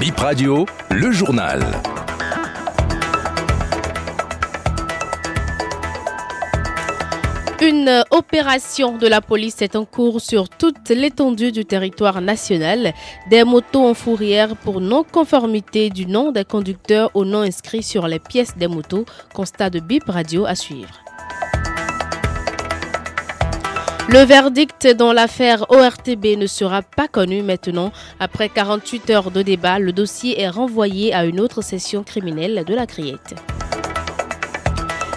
Bip Radio, le journal. Une opération de la police est en cours sur toute l'étendue du territoire national. Des motos en fourrière pour non-conformité du nom des conducteurs au nom inscrit sur les pièces des motos. Constat de BIP Radio à suivre. Le verdict dans l'affaire ORTB ne sera pas connu maintenant. Après 48 heures de débat, le dossier est renvoyé à une autre session criminelle de la Criette.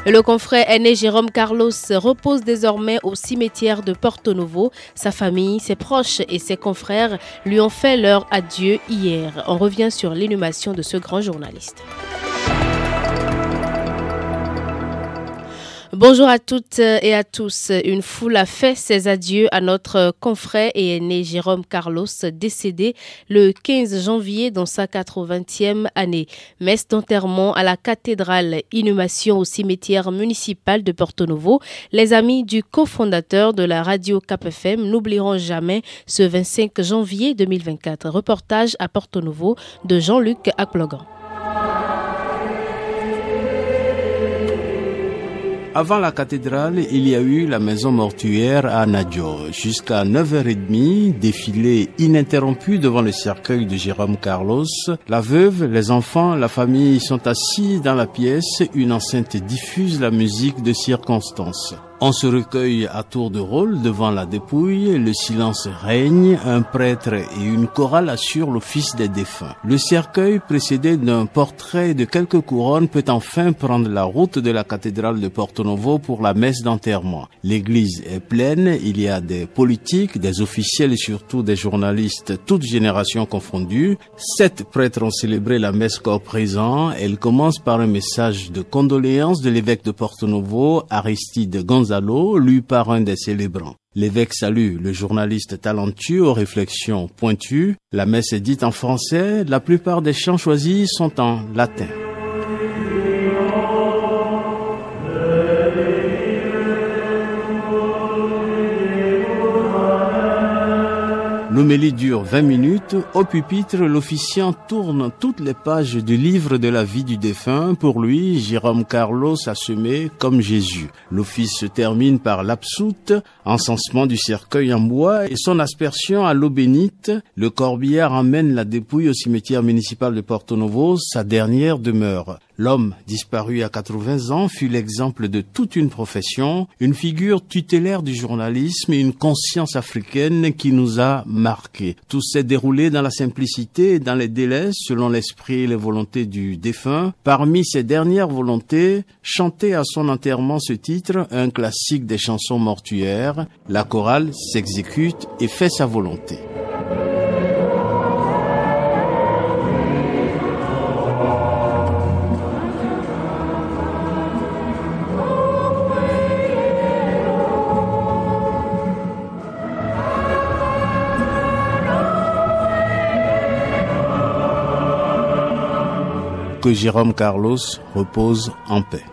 Le confrère aîné Jérôme Carlos repose désormais au cimetière de Porto Novo. Sa famille, ses proches et ses confrères lui ont fait leur adieu hier. On revient sur l'inhumation de ce grand journaliste. Bonjour à toutes et à tous. Une foule a fait ses adieux à notre confrère et aîné Jérôme Carlos, décédé le 15 janvier dans sa 80e année. Messe d'enterrement à la cathédrale, inhumation au cimetière municipal de Porto Novo. Les amis du cofondateur de la radio Cap FM n'oublieront jamais ce 25 janvier 2024. Reportage à Porto Novo de Jean-Luc Akplogan. Avant la cathédrale, il y a eu la maison mortuaire à Nadjo. Jusqu'à 9h30, défilé ininterrompu devant le cercueil de Jérôme Carlos. La veuve, les enfants, la famille sont assis dans la pièce. Une enceinte diffuse la musique de circonstance. On se recueille à tour de rôle devant la dépouille, le silence règne, un prêtre et une chorale assurent l'office des défunts. Le cercueil précédé d'un portrait de quelques couronnes peut enfin prendre la route de la cathédrale de Porto Novo pour la messe d'enterrement. L'église est pleine, il y a des politiques, des officiels et surtout des journalistes, toutes générations confondues. Sept prêtres ont célébré la messe corps présent. Elle commence par un message de condoléances de l'évêque de Porto Novo, Aristide Lu par un des célébrants. L'évêque salue le journaliste talentueux aux réflexions pointues. La messe est dite en français, la plupart des chants choisis sont en latin. L'homélie dure 20 minutes. Au pupitre, l'officiant tourne toutes les pages du livre de la vie du défunt. Pour lui, Jérôme Carlos a semé comme Jésus. L'office se termine par l'absoute, encensement du cercueil en bois et son aspersion à l'eau bénite. Le corbillard emmène la dépouille au cimetière municipal de Porto Novo, sa dernière demeure. L'homme, disparu à 80 ans, fut l'exemple de toute une profession, une figure tutélaire du journalisme et une conscience africaine qui nous a marqués. Tout s'est déroulé dans la simplicité et dans les délais, selon l'esprit et les volontés du défunt. Parmi ses dernières volontés, chanter à son enterrement ce titre, un classique des chansons mortuaires, la chorale s'exécute et fait sa volonté. Que Jérôme Carlos repose en paix.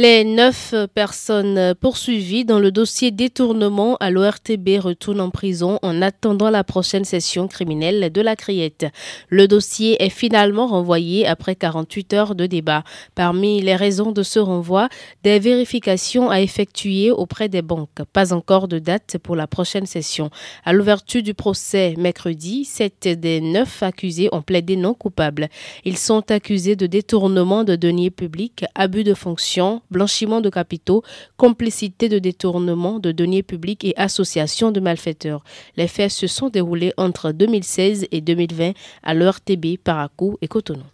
Les neuf personnes poursuivies dans le dossier détournement à l'ORTB retournent en prison en attendant la prochaine session criminelle de la Criette. Le dossier est finalement renvoyé après 48 heures de débat. Parmi les raisons de ce renvoi, des vérifications à effectuer auprès des banques. Pas encore de date pour la prochaine session. À l'ouverture du procès mercredi, sept des neuf accusés ont plaidé non coupables. Ils sont accusés de détournement de deniers publics, abus de fonction, blanchiment de capitaux, complicité de détournement de deniers publics et association de malfaiteurs. Les faits se sont déroulés entre 2016 et 2020 à l'ERTB, Paracou et Cotonou.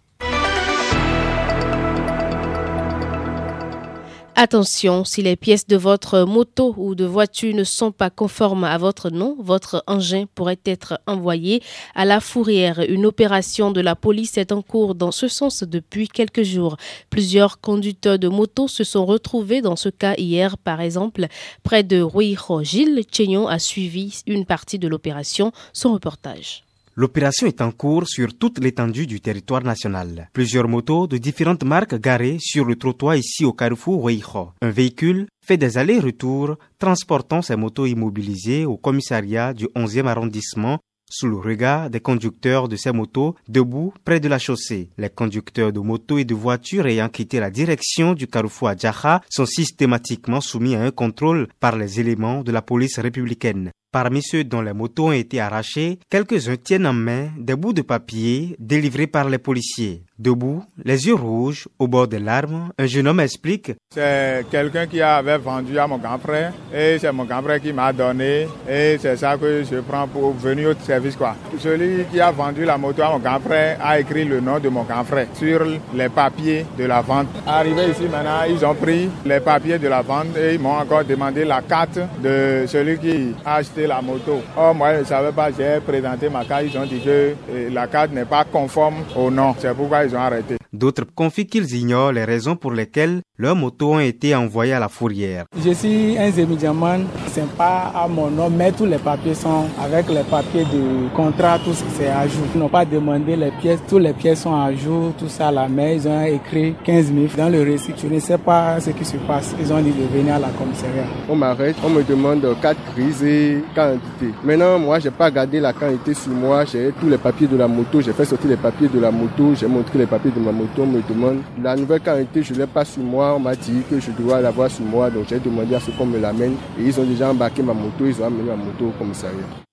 Attention, si les pièces de votre moto ou de voiture ne sont pas conformes à votre nom, votre engin pourrait être envoyé à la fourrière. Une opération de la police est en cours dans ce sens depuis quelques jours. Plusieurs conducteurs de moto se sont retrouvés dans ce cas hier, par exemple, près de Ruijo. Gilles Chénion a suivi une partie de l'opération. Son reportage. L'opération est en cours sur toute l'étendue du territoire national. Plusieurs motos de différentes marques garées sur le trottoir ici au carrefour Weiho. Un véhicule fait des allers-retours transportant ces motos immobilisées au commissariat du 11e arrondissement sous le regard des conducteurs de ces motos debout près de la chaussée. Les conducteurs de motos et de voitures ayant quitté la direction du carrefour Adjaha sont systématiquement soumis à un contrôle par les éléments de la police républicaine. Parmi ceux dont les motos ont été arrachées, quelques-uns tiennent en main des bouts de papier délivrés par les policiers. Debout, les yeux rouges, au bord des larmes, un jeune homme explique C'est quelqu'un qui avait vendu à mon grand frère et c'est mon grand frère qui m'a donné et c'est ça que je prends pour venir au service. quoi. Celui qui a vendu la moto à mon grand frère a écrit le nom de mon grand frère sur les papiers de la vente. Arrivé ici maintenant, ils ont pris les papiers de la vente et ils m'ont encore demandé la carte de celui qui a acheté la moto. Oh, moi je ne savais pas, j'ai présenté ma carte, ils ont dit que eh, la carte n'est pas conforme au nom. C'est pourquoi ils ont arrêté. D'autres confient qu'ils ignorent les raisons pour lesquelles leurs motos ont été envoyées à la fourrière. Je suis un Zémidiaman, c'est pas à mon nom, mais tous les papiers sont avec les papiers de contrat, tout ce c'est à jour. Ils n'ont pas demandé les pièces, tous les pièces sont à jour, tout ça là, mais ils ont écrit 15 000 dans le récit. Je ne sais pas ce qui se passe. Ils ont dit de venir à la commissariat. On m'arrête, on me demande quatre crises et quantité. Maintenant, moi, j'ai pas gardé la quantité sur moi, j'ai tous les papiers de la moto, j'ai fait sortir les papiers de la moto, j'ai montré les papiers de ma moto on me demande la nouvelle qualité, je ne l'ai pas sur moi. M'a dit que je dois l'avoir sur moi. Donc j'ai demandé à ce qu'on me l'amène. Et ils ont déjà embarqué ma moto, ils ont amené ma moto au commissariat.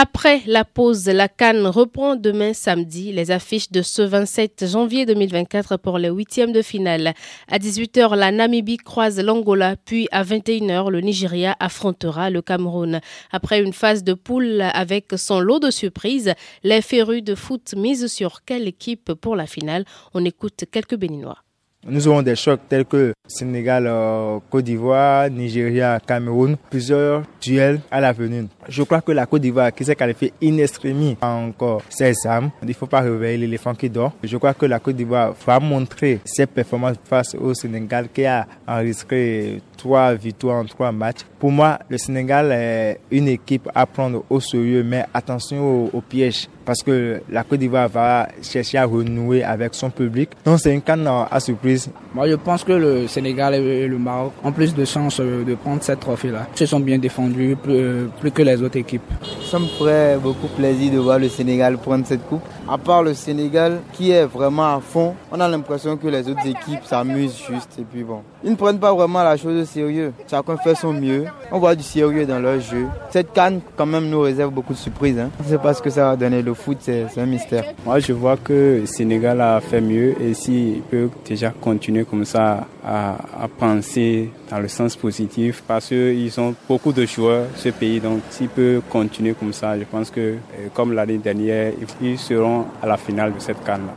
Après la pause, la Cannes reprend demain samedi les affiches de ce 27 janvier 2024 pour les huitièmes de finale. À 18h, la Namibie croise l'Angola, puis à 21h, le Nigeria affrontera le Cameroun. Après une phase de poule avec son lot de surprises, les férus de foot misent sur quelle équipe pour la finale On écoute quelques Béninois. Nous aurons des chocs tels que Sénégal, euh, Côte d'Ivoire, Nigeria, Cameroun, plusieurs duels à l'avenir. Je crois que la Côte d'Ivoire, qui s'est qualifiée in extremis, a encore ses âmes. Il ne faut pas réveiller l'éléphant qui dort. Je crois que la Côte d'Ivoire va montrer ses performances face au Sénégal qui a enregistré trois victoires en trois matchs. Pour moi, le Sénégal est une équipe à prendre au sérieux, mais attention aux, pièges parce que la Côte d'Ivoire va chercher à renouer avec son public. Donc c'est une canne à surprise. Moi je pense que le Sénégal et le Maroc ont plus de chances de prendre cette trophée-là. Ils se sont bien défendus plus, plus que les autres équipes. Ça me ferait beaucoup plaisir de voir le Sénégal prendre cette coupe. À part le Sénégal qui est vraiment à fond, on a l'impression que les autres équipes s'amusent juste et puis bon. Ils ne prennent pas vraiment la chose au sérieux. Chacun fait son mieux. On voit du sérieux dans leur jeu. Cette canne, quand même, nous réserve beaucoup de surprises. Hein. On ne sait pas ce que ça va donner. Le foot, c'est un mystère. Moi, je vois que le Sénégal a fait mieux et s'il peut déjà continuer comme ça à, penser dans le sens positif parce qu'ils ont beaucoup de joueurs, ce pays. Donc, s'il peut continuer comme ça, je pense que, euh, comme l'année dernière, ils seront à la finale de cette canne-là.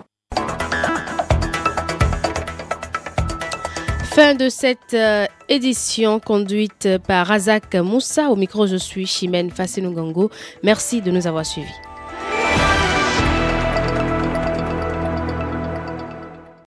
Fin de cette euh, édition conduite par Razak Moussa. Au micro, je suis Chimène Fassinougango. Merci de nous avoir suivis.